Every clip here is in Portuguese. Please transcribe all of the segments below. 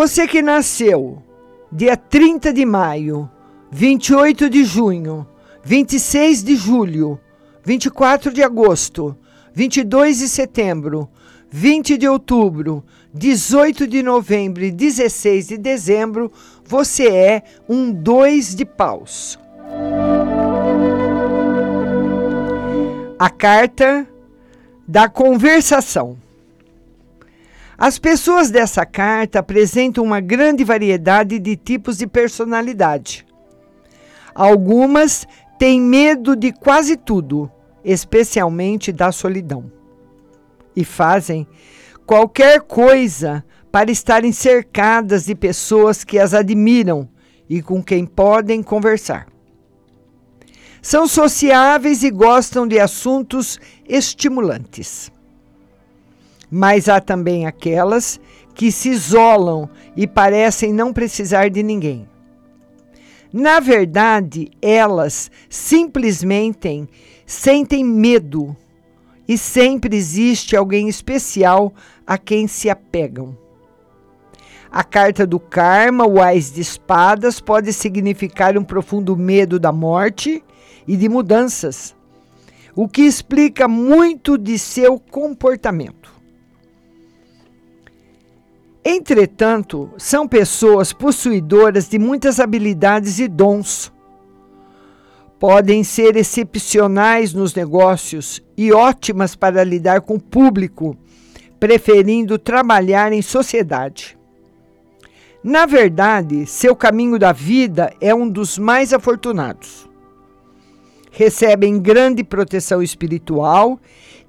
Você que nasceu dia 30 de maio, 28 de junho, 26 de julho, 24 de agosto, 22 de setembro, 20 de outubro, 18 de novembro e 16 de dezembro, você é um dois de paus. A carta da conversação. As pessoas dessa carta apresentam uma grande variedade de tipos de personalidade. Algumas têm medo de quase tudo, especialmente da solidão e fazem qualquer coisa para estarem cercadas de pessoas que as admiram e com quem podem conversar. São sociáveis e gostam de assuntos estimulantes. Mas há também aquelas que se isolam e parecem não precisar de ninguém. Na verdade, elas simplesmente sentem medo e sempre existe alguém especial a quem se apegam. A carta do karma, o Ais de Espadas, pode significar um profundo medo da morte e de mudanças, o que explica muito de seu comportamento. Entretanto, são pessoas possuidoras de muitas habilidades e dons podem ser excepcionais nos negócios e ótimas para lidar com o público, preferindo trabalhar em sociedade. Na verdade, seu caminho da vida é um dos mais afortunados. Recebem grande proteção espiritual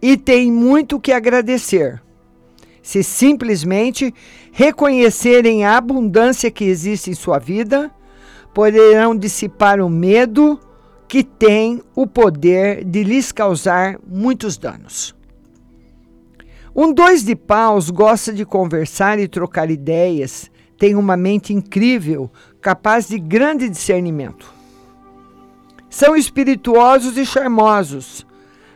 e têm muito que agradecer. Se simplesmente reconhecerem a abundância que existe em sua vida, poderão dissipar o medo que tem o poder de lhes causar muitos danos. Um dois de paus gosta de conversar e trocar ideias, tem uma mente incrível, capaz de grande discernimento. São espirituosos e charmosos,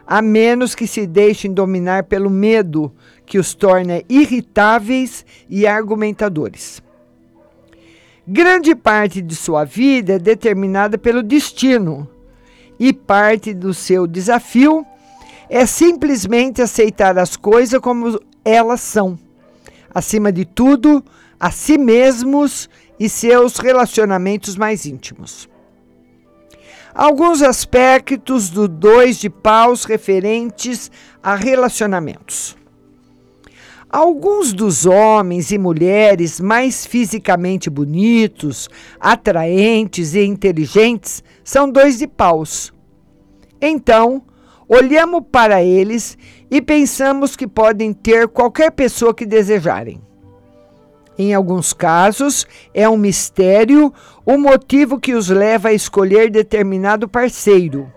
a menos que se deixem dominar pelo medo que os torna irritáveis e argumentadores. Grande parte de sua vida é determinada pelo destino, e parte do seu desafio é simplesmente aceitar as coisas como elas são. Acima de tudo, a si mesmos e seus relacionamentos mais íntimos. Alguns aspectos do dois de paus referentes a relacionamentos. Alguns dos homens e mulheres mais fisicamente bonitos, atraentes e inteligentes são dois de paus. Então, olhamos para eles e pensamos que podem ter qualquer pessoa que desejarem. Em alguns casos, é um mistério o motivo que os leva a escolher determinado parceiro.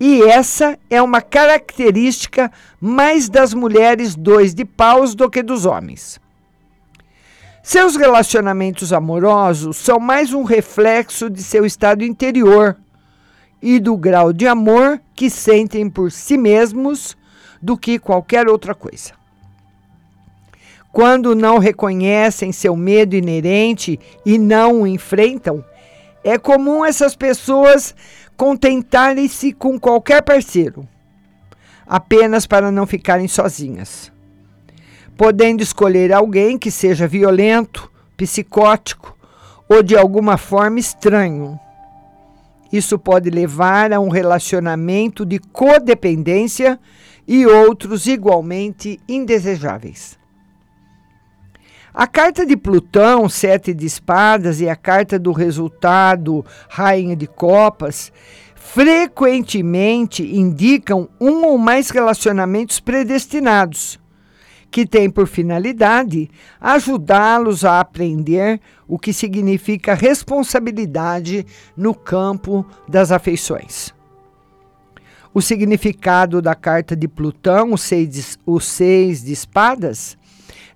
E essa é uma característica mais das mulheres dois de paus do que dos homens. Seus relacionamentos amorosos são mais um reflexo de seu estado interior e do grau de amor que sentem por si mesmos do que qualquer outra coisa. Quando não reconhecem seu medo inerente e não o enfrentam, é comum essas pessoas contentarem-se com qualquer parceiro, apenas para não ficarem sozinhas. Podendo escolher alguém que seja violento, psicótico ou de alguma forma estranho. Isso pode levar a um relacionamento de codependência e outros igualmente indesejáveis. A carta de Plutão, sete de espadas, e a carta do resultado, rainha de copas, frequentemente indicam um ou mais relacionamentos predestinados, que têm por finalidade ajudá-los a aprender o que significa responsabilidade no campo das afeições. O significado da carta de Plutão, o seis de, o seis de espadas,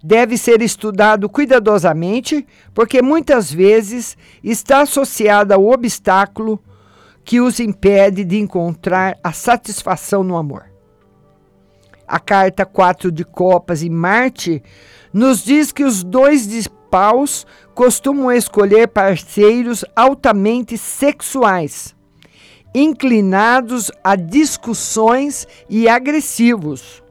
deve ser estudado cuidadosamente, porque muitas vezes está associado ao obstáculo que os impede de encontrar a satisfação no amor. A carta 4 de Copas em Marte nos diz que os dois de paus costumam escolher parceiros altamente sexuais, inclinados a discussões e agressivos,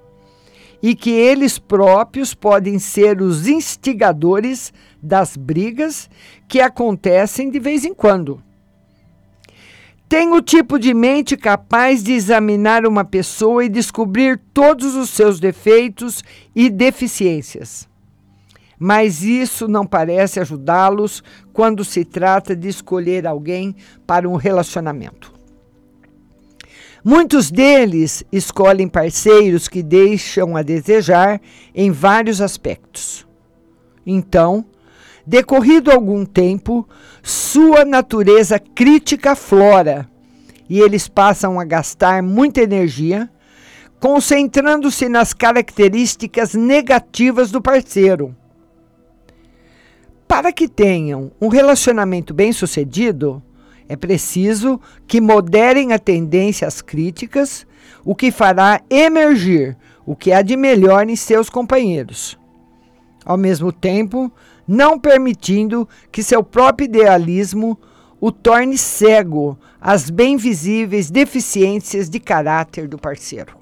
e que eles próprios podem ser os instigadores das brigas que acontecem de vez em quando. Tem o tipo de mente capaz de examinar uma pessoa e descobrir todos os seus defeitos e deficiências. Mas isso não parece ajudá-los quando se trata de escolher alguém para um relacionamento. Muitos deles escolhem parceiros que deixam a desejar em vários aspectos. Então, Decorrido algum tempo, sua natureza crítica flora e eles passam a gastar muita energia, concentrando-se nas características negativas do parceiro. Para que tenham um relacionamento bem-sucedido, é preciso que moderem a tendência às críticas, o que fará emergir o que há de melhor em seus companheiros. Ao mesmo tempo, não permitindo que seu próprio idealismo o torne cego às bem visíveis deficiências de caráter do parceiro.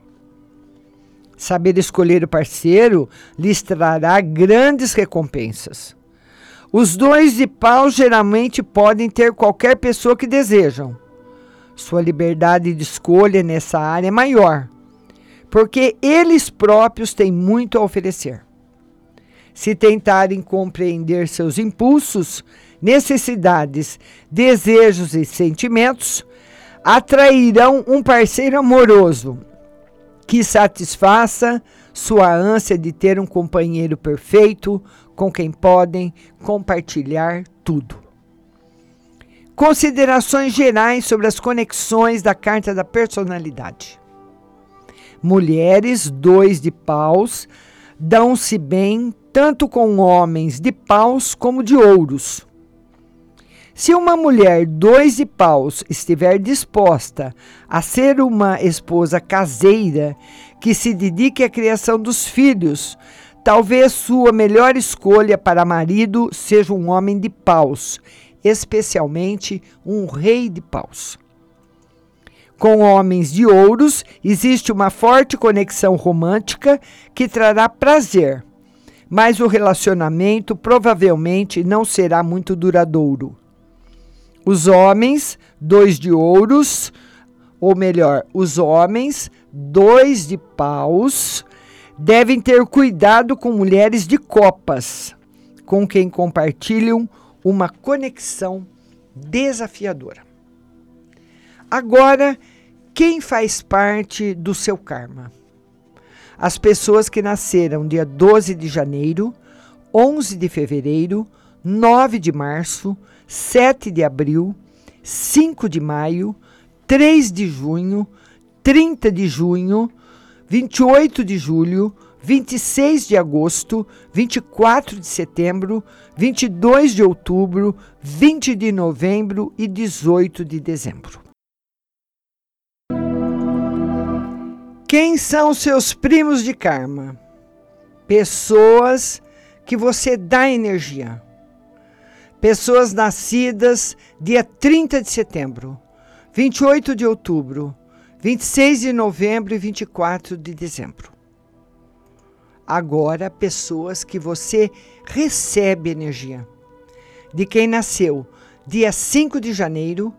Saber escolher o parceiro lhes trará grandes recompensas. Os dois de pau geralmente podem ter qualquer pessoa que desejam. Sua liberdade de escolha nessa área é maior, porque eles próprios têm muito a oferecer se tentarem compreender seus impulsos, necessidades, desejos e sentimentos, atrairão um parceiro amoroso que satisfaça sua ânsia de ter um companheiro perfeito com quem podem compartilhar tudo. Considerações gerais sobre as conexões da carta da personalidade. Mulheres, dois de paus, dão-se bem tanto com homens de paus como de ouros. Se uma mulher dois de paus estiver disposta a ser uma esposa caseira que se dedique à criação dos filhos, talvez sua melhor escolha para marido seja um homem de paus, especialmente um rei de paus. Com homens de ouros existe uma forte conexão romântica que trará prazer mas o relacionamento provavelmente não será muito duradouro. Os homens, dois de ouros, ou melhor, os homens, dois de paus, devem ter cuidado com mulheres de copas, com quem compartilham uma conexão desafiadora. Agora, quem faz parte do seu karma? as pessoas que nasceram dia 12 de janeiro, 11 de fevereiro, 9 de março, 7 de abril, 5 de maio, 3 de junho, 30 de junho, 28 de julho, 26 de agosto, 24 de setembro, 22 de outubro, 20 de novembro e 18 de dezembro. Quem são seus primos de karma? Pessoas que você dá energia. Pessoas nascidas dia 30 de setembro, 28 de outubro, 26 de novembro e 24 de dezembro. Agora, pessoas que você recebe energia. De quem nasceu dia 5 de janeiro,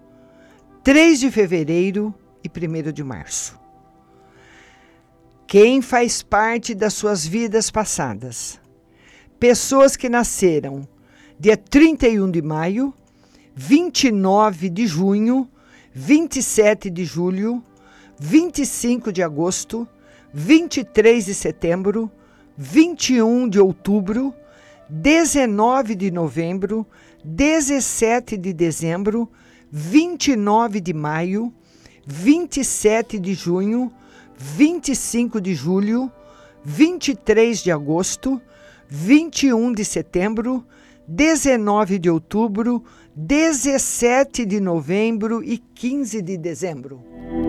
3 de fevereiro e 1 de março. Quem faz parte das suas vidas passadas? Pessoas que nasceram dia 31 de maio, 29 de junho, 27 de julho, 25 de agosto, 23 de setembro, 21 de outubro, 19 de novembro, 17 de dezembro, 29 de maio, 27 de junho, 25 de julho, 23 de agosto, 21 de setembro, 19 de outubro, 17 de novembro e 15 de dezembro.